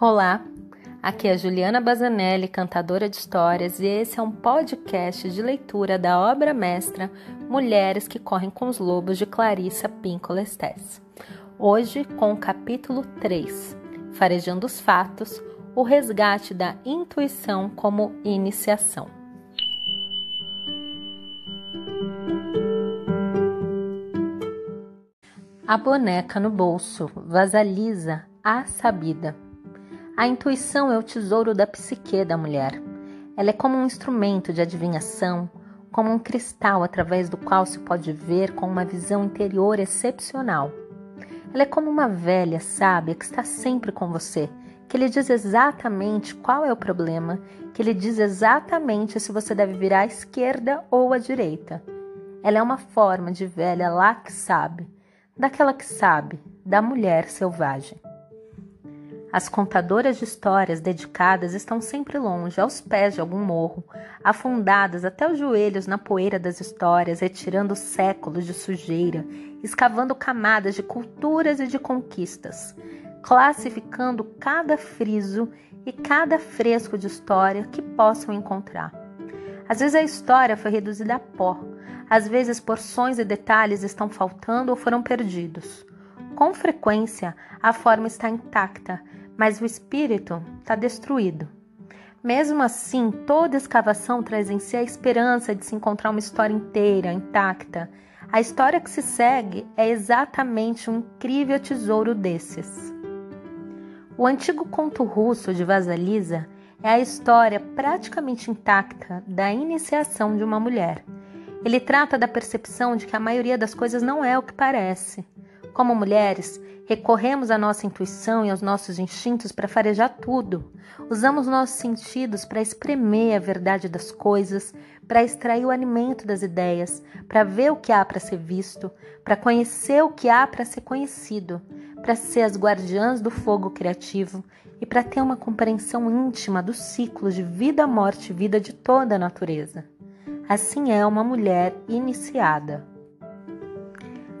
Olá, aqui é Juliana Bazanelli, cantora de histórias, e esse é um podcast de leitura da obra mestra Mulheres que Correm com os Lobos de Clarissa Pinkola. Hoje com o capítulo 3, Farejando os Fatos, o resgate da intuição como iniciação. A boneca no bolso, vasalisa, a sabida. A intuição é o tesouro da psique da mulher. Ela é como um instrumento de adivinhação, como um cristal através do qual se pode ver com uma visão interior excepcional. Ela é como uma velha sábia que está sempre com você, que lhe diz exatamente qual é o problema, que lhe diz exatamente se você deve virar à esquerda ou à direita. Ela é uma forma de velha lá que sabe, daquela que sabe, da mulher selvagem. As contadoras de histórias dedicadas estão sempre longe, aos pés de algum morro, afundadas até os joelhos na poeira das histórias, retirando séculos de sujeira, escavando camadas de culturas e de conquistas, classificando cada friso e cada fresco de história que possam encontrar. Às vezes a história foi reduzida a pó, às vezes porções e detalhes estão faltando ou foram perdidos. Com frequência, a forma está intacta, mas o espírito está destruído. Mesmo assim, toda escavação traz em si a esperança de se encontrar uma história inteira, intacta. A história que se segue é exatamente um incrível tesouro desses. O antigo conto russo de Vasalisa é a história praticamente intacta da iniciação de uma mulher. Ele trata da percepção de que a maioria das coisas não é o que parece. Como mulheres, recorremos à nossa intuição e aos nossos instintos para farejar tudo. Usamos nossos sentidos para espremer a verdade das coisas, para extrair o alimento das ideias, para ver o que há para ser visto, para conhecer o que há para ser conhecido, para ser as guardiãs do fogo criativo e para ter uma compreensão íntima dos ciclos de vida, morte e vida de toda a natureza. Assim é uma mulher iniciada.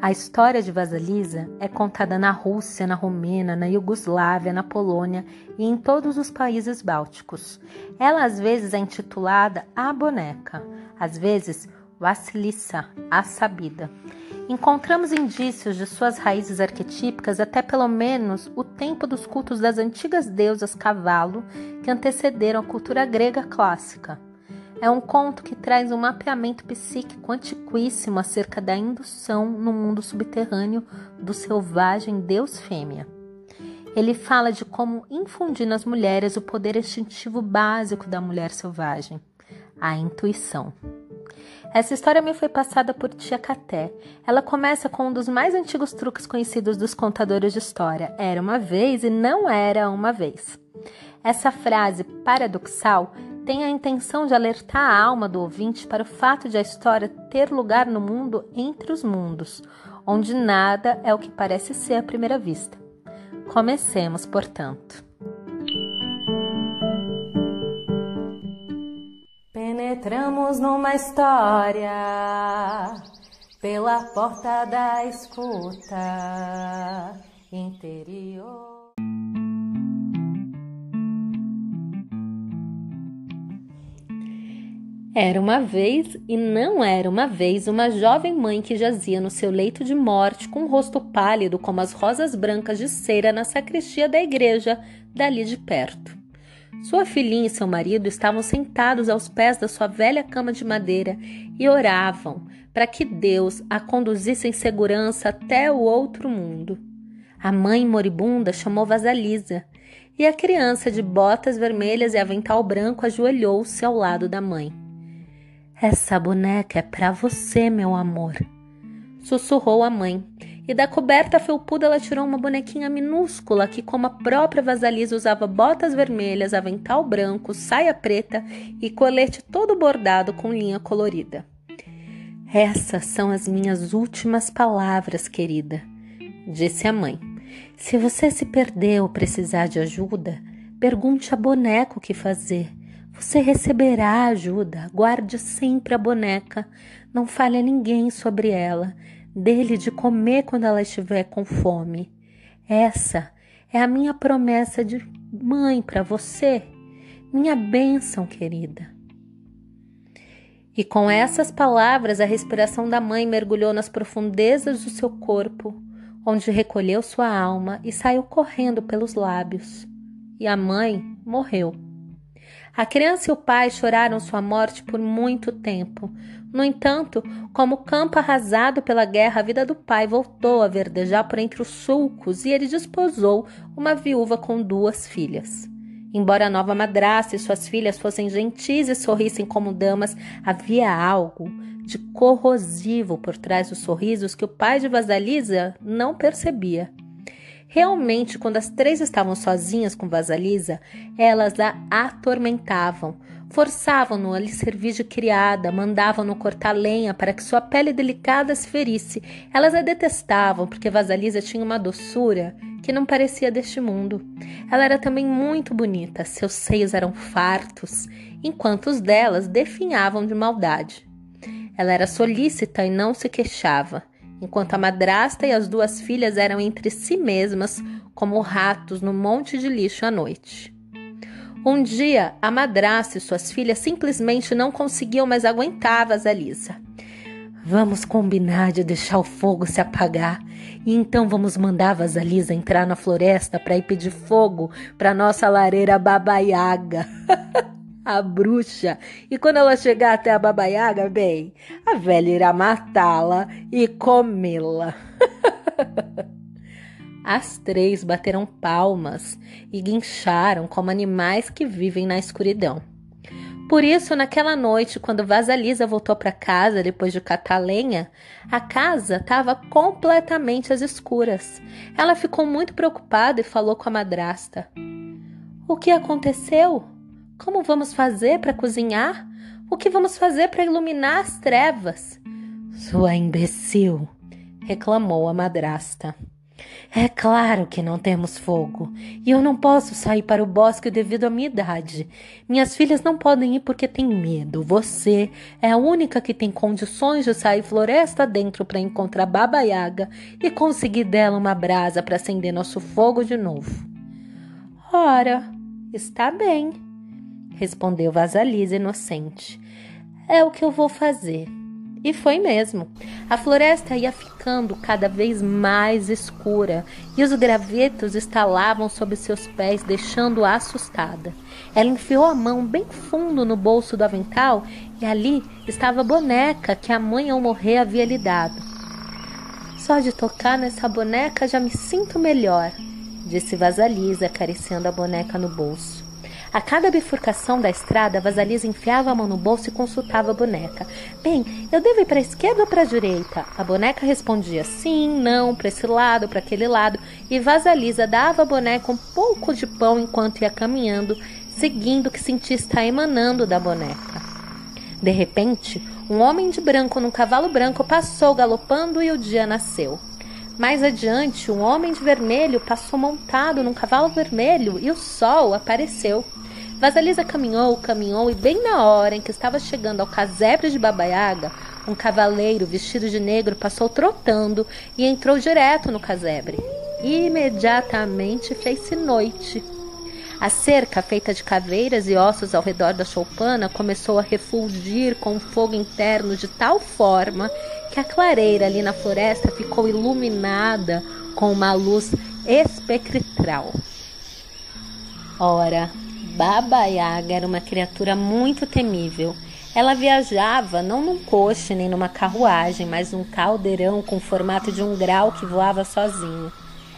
A história de Vasilisa é contada na Rússia, na Romênia, na Iugoslávia, na Polônia e em todos os países bálticos. Ela às vezes é intitulada A Boneca, às vezes Vasilissa, a Sabida. Encontramos indícios de suas raízes arquetípicas até pelo menos o tempo dos cultos das antigas deusas cavalo que antecederam a cultura grega clássica. É um conto que traz um mapeamento psíquico antiquíssimo acerca da indução no mundo subterrâneo do selvagem Deus fêmea. Ele fala de como infundir nas mulheres o poder instintivo básico da mulher selvagem, a intuição. Essa história me foi passada por Tia Caté. Ela começa com um dos mais antigos truques conhecidos dos contadores de história: era uma vez e não era uma vez. Essa frase paradoxal tem a intenção de alertar a alma do ouvinte para o fato de a história ter lugar no mundo entre os mundos, onde nada é o que parece ser à primeira vista. Comecemos, portanto. Penetramos numa história pela porta da escuta interior. Era uma vez e não era uma vez uma jovem mãe que jazia no seu leito de morte com um rosto pálido como as rosas brancas de cera na sacristia da igreja dali de perto. Sua filhinha e seu marido estavam sentados aos pés da sua velha cama de madeira e oravam para que Deus a conduzisse em segurança até o outro mundo. A mãe moribunda chamou Vasalisa e a criança de botas vermelhas e avental branco ajoelhou-se ao lado da mãe. Essa boneca é para você, meu amor, sussurrou a mãe. E da coberta felpuda ela tirou uma bonequinha minúscula que, como a própria Vasalisa, usava botas vermelhas, avental branco, saia preta e colete todo bordado com linha colorida. Essas são as minhas últimas palavras, querida, disse a mãe. Se você se perder ou precisar de ajuda, pergunte a boneca o que fazer. Você receberá ajuda. Guarde sempre a boneca. Não fale a ninguém sobre ela. dele de comer quando ela estiver com fome. Essa é a minha promessa de mãe para você, minha bênção querida. E com essas palavras, a respiração da mãe mergulhou nas profundezas do seu corpo, onde recolheu sua alma e saiu correndo pelos lábios. E a mãe morreu. A criança e o pai choraram sua morte por muito tempo. No entanto, como campo arrasado pela guerra, a vida do pai voltou a verdejar por entre os sulcos e ele desposou uma viúva com duas filhas. Embora a nova madrasta e suas filhas fossem gentis e sorrissem como damas, havia algo de corrosivo por trás dos sorrisos que o pai de Vasalisa não percebia. Realmente, quando as três estavam sozinhas com Vasalisa, elas a atormentavam, forçavam-no a lhe servir de criada, mandavam-no cortar lenha para que sua pele delicada se ferisse. Elas a detestavam porque Vasalisa tinha uma doçura que não parecia deste mundo. Ela era também muito bonita, seus seios eram fartos, enquanto os delas definhavam de maldade. Ela era solícita e não se queixava, enquanto a madrasta e as duas filhas eram entre si mesmas como ratos no monte de lixo à noite. Um dia, a madrasta e suas filhas simplesmente não conseguiam mais aguentar Vasalisa. Vamos combinar de deixar o fogo se apagar e então vamos mandar a Vasalisa entrar na floresta para ir pedir fogo para nossa lareira babaiaga. a bruxa. E quando ela chegar até a babaiaga, bem, a velha irá matá-la e comê-la. As três bateram palmas e guincharam como animais que vivem na escuridão. Por isso, naquela noite, quando Vasalisa voltou para casa depois de catar lenha, a casa estava completamente às escuras. Ela ficou muito preocupada e falou com a madrasta: O que aconteceu? Como vamos fazer para cozinhar? O que vamos fazer para iluminar as trevas? Sua imbecil! reclamou a madrasta. É claro que não temos fogo, e eu não posso sair para o bosque devido à minha idade. Minhas filhas não podem ir porque têm medo. Você é a única que tem condições de sair floresta dentro para encontrar Baba Yaga e conseguir dela uma brasa para acender nosso fogo de novo. Ora, está bem, respondeu Vasalisa inocente. É o que eu vou fazer. E foi mesmo. A floresta ia ficando cada vez mais escura e os gravetos estalavam sob seus pés, deixando-a assustada. Ela enfiou a mão bem fundo no bolso do avental e ali estava a boneca que a mãe ao morrer havia lhe dado. Só de tocar nessa boneca já me sinto melhor, disse Vasalisa, acariciando a boneca no bolso. A cada bifurcação da estrada, Vasalisa enfiava a mão no bolso e consultava a boneca. Bem, eu devo ir para a esquerda ou para a direita? A boneca respondia sim, não, para esse lado, para aquele lado, e Vasalisa dava à boneca um pouco de pão enquanto ia caminhando, seguindo o que sentia estar emanando da boneca. De repente, um homem de branco num cavalo branco passou galopando e o dia nasceu. Mais adiante, um homem de vermelho passou montado num cavalo vermelho e o sol apareceu. Vasalisa caminhou, caminhou e bem na hora em que estava chegando ao casebre de Babaiaga, um cavaleiro vestido de negro passou trotando e entrou direto no casebre. Imediatamente fez-se noite. A cerca, feita de caveiras e ossos ao redor da choupana, começou a refulgir com um fogo interno de tal forma que a clareira ali na floresta ficou iluminada com uma luz espectral. Ora, Baba Yaga era uma criatura muito temível. Ela viajava não num coche nem numa carruagem, mas num caldeirão com o formato de um grau que voava sozinho.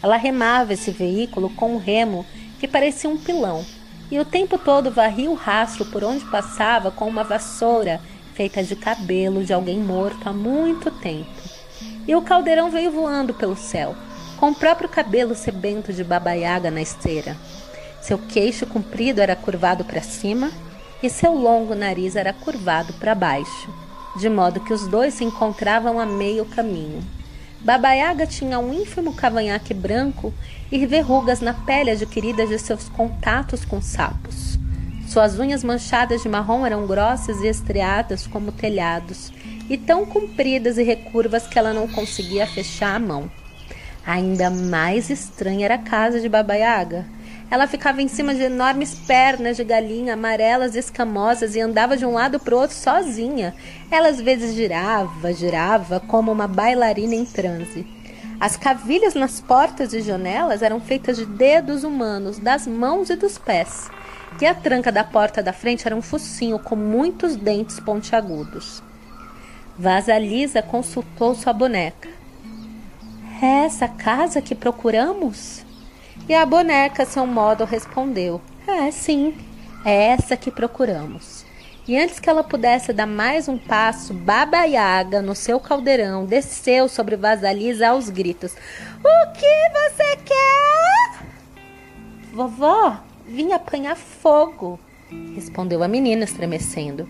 Ela remava esse veículo com um remo que parecia um pilão, e o tempo todo varria o rastro por onde passava com uma vassoura feita de cabelo de alguém morto há muito tempo. E o caldeirão veio voando pelo céu, com o próprio cabelo sebento de Baba Yaga na esteira. Seu queixo comprido era curvado para cima e seu longo nariz era curvado para baixo, de modo que os dois se encontravam a meio caminho. Baba Yaga tinha um ínfimo cavanhaque branco e verrugas na pele adquiridas de seus contatos com sapos. Suas unhas manchadas de marrom eram grossas e estriadas como telhados, e tão compridas e recurvas que ela não conseguia fechar a mão. Ainda mais estranha era a casa de Baba Yaga. Ela ficava em cima de enormes pernas de galinha amarelas e escamosas e andava de um lado para o outro sozinha. Ela às vezes girava, girava como uma bailarina em transe. As cavilhas nas portas e janelas eram feitas de dedos humanos, das mãos e dos pés. E a tranca da porta da frente era um focinho com muitos dentes pontiagudos. Vasalisa consultou sua boneca. É essa casa que procuramos? E a boneca, seu modo, respondeu: É, sim, é essa que procuramos. E antes que ela pudesse dar mais um passo, Baba Yaga, no seu caldeirão, desceu sobre Vasalisa aos gritos: O que você quer? Vovó, vim apanhar fogo, respondeu a menina, estremecendo.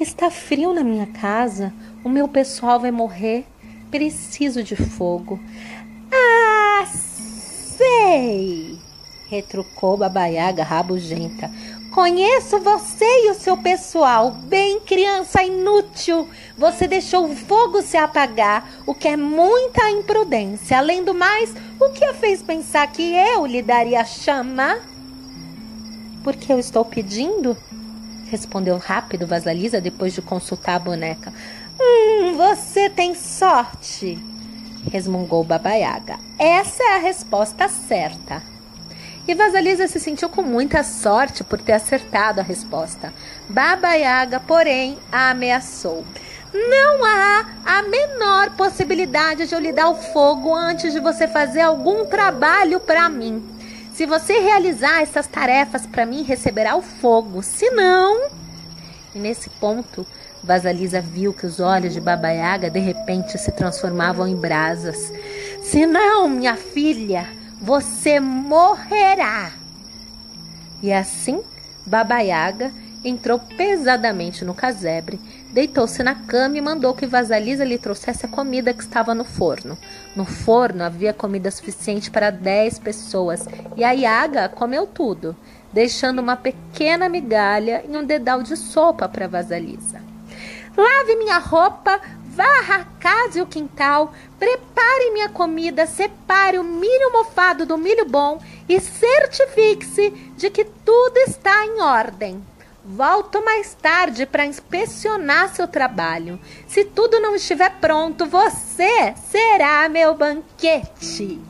Está frio na minha casa, o meu pessoal vai morrer. Preciso de fogo. Ah, sei! retrucou Babaiaga rabugenta. Conheço você e o seu pessoal. Bem, criança inútil. Você deixou o fogo se apagar, o que é muita imprudência. Além do mais, o que a fez pensar que eu lhe daria chama? Porque eu estou pedindo? Respondeu rápido Vasalisa depois de consultar a boneca. Hum, você tem sorte resmungou Babaiaga. Essa é a resposta certa. E Vasalisa se sentiu com muita sorte por ter acertado a resposta. Baba Yaga, porém, a ameaçou. Não há a menor possibilidade de eu lhe dar o fogo antes de você fazer algum trabalho para mim. Se você realizar essas tarefas para mim, receberá o fogo. Se não. E nesse ponto, Vasalisa viu que os olhos de Baba Yaga de repente se transformavam em brasas. Se não, minha filha, você morrerá. E assim, Baba Yaga entrou pesadamente no casebre, deitou-se na cama e mandou que Vasalisa lhe trouxesse a comida que estava no forno. No forno havia comida suficiente para dez pessoas e a Yaga comeu tudo, deixando uma pequena migalha e um dedal de sopa para Vasalisa. Lave minha roupa, varra a casa e o quintal, prepare minha comida, separe o milho mofado do milho bom e certifique-se de que tudo está em ordem. Volto mais tarde para inspecionar seu trabalho. Se tudo não estiver pronto, você será meu banquete.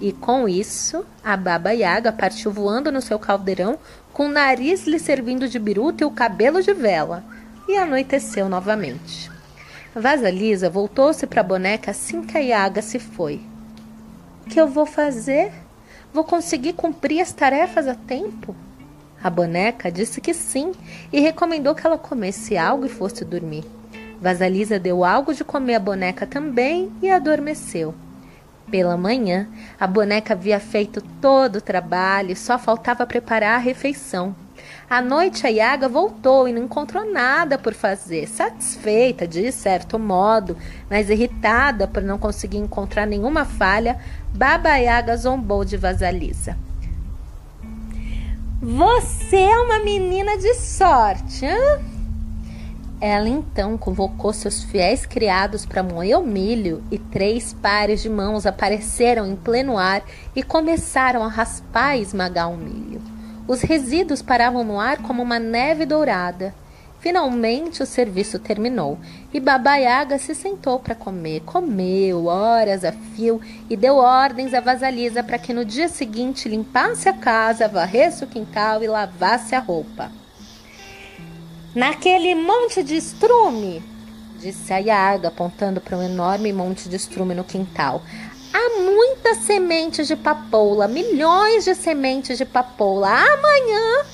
E com isso, a Baba Yaga partiu voando no seu caldeirão, com o nariz lhe servindo de biruta e o cabelo de vela. E anoiteceu novamente. Vasalisa voltou-se para a boneca assim que a Iaga se foi. O que eu vou fazer? Vou conseguir cumprir as tarefas a tempo? A boneca disse que sim e recomendou que ela comesse algo e fosse dormir. Vasalisa deu algo de comer à boneca também e adormeceu. Pela manhã, a boneca havia feito todo o trabalho e só faltava preparar a refeição. À noite, a Yaga voltou e não encontrou nada por fazer. Satisfeita, de certo modo, mas irritada por não conseguir encontrar nenhuma falha, Baba Yaga zombou de Vasalisa. Você é uma menina de sorte, hã? Ela então convocou seus fiéis criados para moer o milho e três pares de mãos apareceram em pleno ar e começaram a raspar e esmagar o milho. Os resíduos paravam no ar como uma neve dourada. Finalmente o serviço terminou e Baba Yaga se sentou para comer. Comeu horas a fio e deu ordens a Vasalisa para que no dia seguinte limpasse a casa, varresse o quintal e lavasse a roupa. Naquele monte de estrume, disse a Yaga, apontando para um enorme monte de estrume no quintal. Há muitas sementes de papoula, milhões de sementes de papoula. Amanhã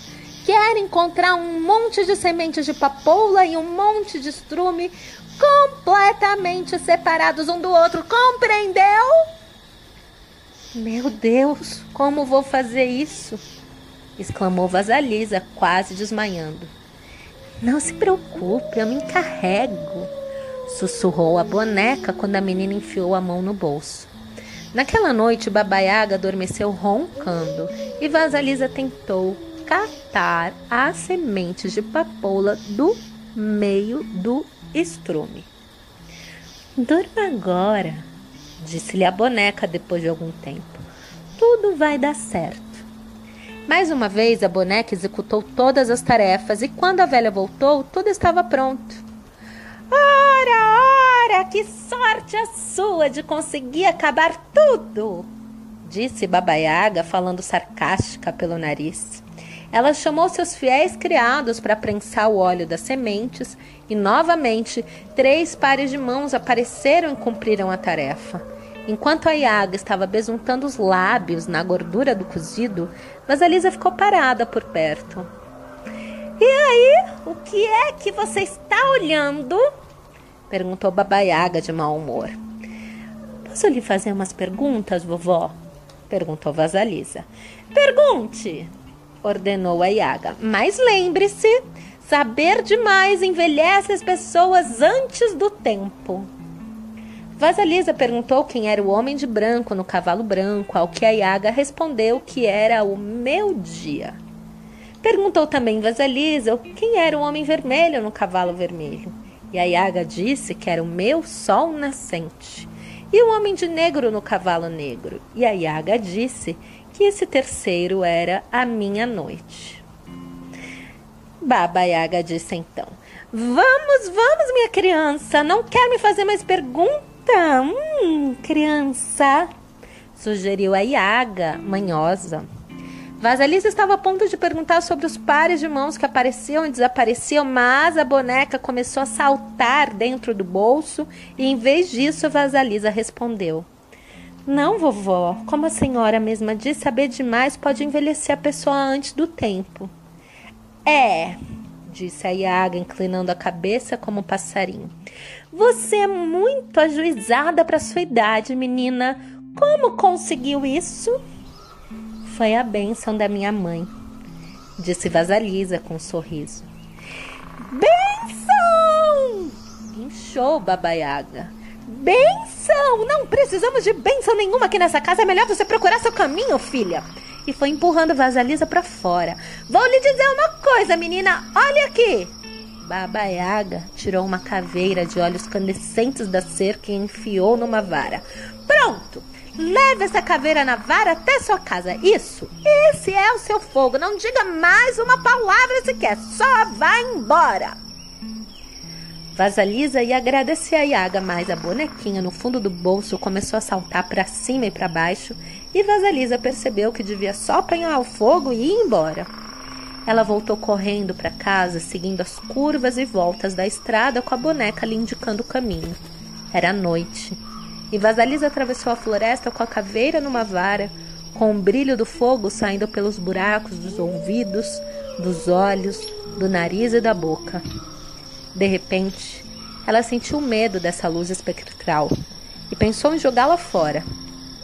quero encontrar um monte de sementes de papoula e um monte de estrume completamente separados um do outro. Compreendeu? Meu Deus, como vou fazer isso? exclamou Vasalisa, quase desmaiando. Não se preocupe, eu me encarrego, sussurrou a boneca quando a menina enfiou a mão no bolso. Naquela noite, Babaiaga adormeceu roncando e Vasalisa tentou catar as sementes de papoula do meio do estrume. Durma agora, disse-lhe a boneca depois de algum tempo. Tudo vai dar certo. Mais uma vez, a boneca executou todas as tarefas e quando a velha voltou, tudo estava pronto. Ora, ora, que sorte a sua de conseguir acabar tudo! disse Baba Yaga, falando sarcástica pelo nariz. Ela chamou seus fiéis criados para prensar o óleo das sementes e, novamente, três pares de mãos apareceram e cumpriram a tarefa. Enquanto a Yaga estava besuntando os lábios na gordura do cozido, Vasalisa ficou parada por perto. E aí, o que é que você está olhando? Perguntou Baba Yaga de mau humor. Posso lhe fazer umas perguntas, vovó? perguntou Vasalisa. Pergunte! ordenou a Yaga. Mas lembre-se, saber demais envelhece as pessoas antes do tempo. Vasalisa perguntou quem era o homem de branco no cavalo branco, ao que a Yaga respondeu que era o meu dia. Perguntou também Vasalisa quem era o homem vermelho no cavalo vermelho. E a Yaga disse que era o meu sol nascente. E o homem de negro no cavalo negro. E a Yaga disse que esse terceiro era a minha noite. Baba Yaga disse então: Vamos, vamos, minha criança, não quer me fazer mais pergunta? Hum, criança, sugeriu a Yaga, manhosa. Vasalisa estava a ponto de perguntar sobre os pares de mãos que apareciam e desapareciam, mas a boneca começou a saltar dentro do bolso e, em vez disso, Vasalisa respondeu: não, vovó. Como a senhora mesma disse, saber demais pode envelhecer a pessoa antes do tempo. É, disse a Iaga, inclinando a cabeça como um passarinho. Você é muito ajuizada para sua idade, menina. Como conseguiu isso? Foi a bênção da minha mãe, disse Vasalisa com um sorriso. Benção! Inchou Baba Yaga. Benção! Não precisamos de benção nenhuma aqui nessa casa. É melhor você procurar seu caminho, filha. E foi empurrando Vasalisa para fora. Vou lhe dizer uma coisa, menina. Olha aqui. Baba Yaga tirou uma caveira de olhos candescentes da cerca e enfiou numa vara. Pronto! Leve essa caveira na vara até sua casa. Isso! Esse é o seu fogo. Não diga mais uma palavra sequer. Só vá embora. Vasalisa ia agradecer a Yaga, mas a bonequinha no fundo do bolso começou a saltar para cima e para baixo e Vasalisa percebeu que devia só apanhar o fogo e ir embora. Ela voltou correndo para casa, seguindo as curvas e voltas da estrada com a boneca lhe indicando o caminho. Era noite. E Vasalisa atravessou a floresta com a caveira numa vara, com o brilho do fogo saindo pelos buracos dos ouvidos, dos olhos, do nariz e da boca. De repente, ela sentiu medo dessa luz espectral e pensou em jogá-la fora.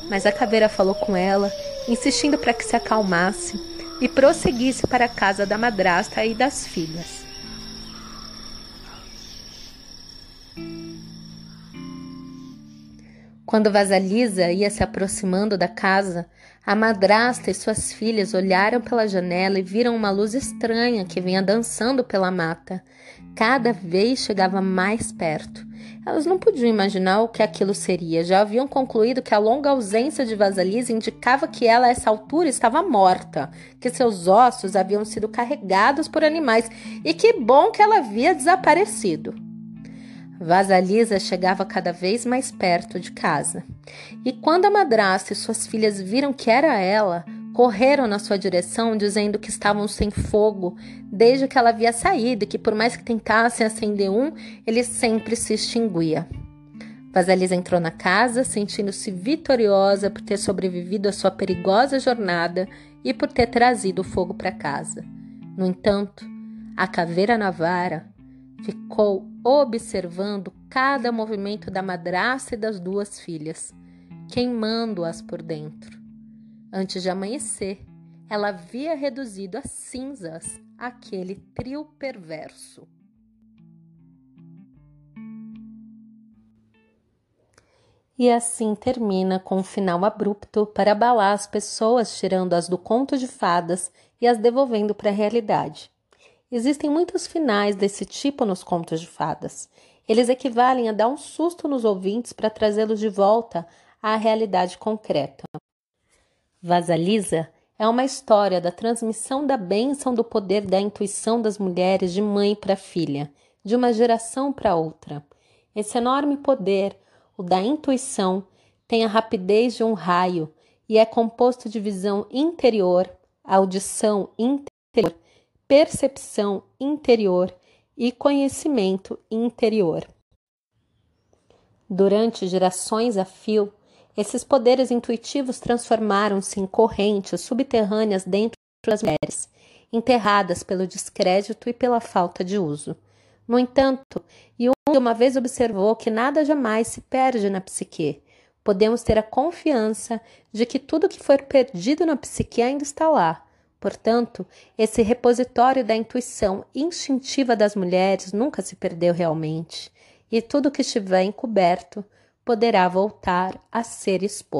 Mas a caveira falou com ela, insistindo para que se acalmasse e prosseguisse para a casa da madrasta e das filhas. Quando Vasalisa ia se aproximando da casa, a madrasta e suas filhas olharam pela janela e viram uma luz estranha que vinha dançando pela mata. Cada vez chegava mais perto. Elas não podiam imaginar o que aquilo seria. Já haviam concluído que a longa ausência de Vasalisa indicava que ela, a essa altura, estava morta, que seus ossos haviam sido carregados por animais e que bom que ela havia desaparecido. Vasalisa chegava cada vez mais perto de casa. E quando a madrasta e suas filhas viram que era ela, correram na sua direção dizendo que estavam sem fogo desde que ela havia saído e que por mais que tentassem acender um, ele sempre se extinguia. Vasalisa entrou na casa, sentindo-se vitoriosa por ter sobrevivido à sua perigosa jornada e por ter trazido o fogo para casa. No entanto, a caveira na vara ficou observando cada movimento da madrasta e das duas filhas, queimando-as por dentro. Antes de amanhecer, ela havia reduzido a cinzas aquele trio perverso. E assim termina com um final abrupto para abalar as pessoas, tirando-as do conto de fadas e as devolvendo para a realidade. Existem muitos finais desse tipo nos contos de fadas, Eles equivalem a dar um susto nos ouvintes para trazê-los de volta à realidade concreta. Vasalisa é uma história da transmissão da bênção do poder da intuição das mulheres de mãe para filha, de uma geração para outra. Esse enorme poder, o da intuição, tem a rapidez de um raio e é composto de visão interior, audição interior, percepção interior e conhecimento interior. Durante gerações a fio, esses poderes intuitivos transformaram-se em correntes subterrâneas dentro das mulheres, enterradas pelo descrédito e pela falta de uso. No entanto, Jung uma vez observou que nada jamais se perde na psique. Podemos ter a confiança de que tudo que for perdido na psique ainda está lá, Portanto, esse repositório da intuição instintiva das mulheres nunca se perdeu realmente, e tudo que estiver encoberto poderá voltar a ser exposto.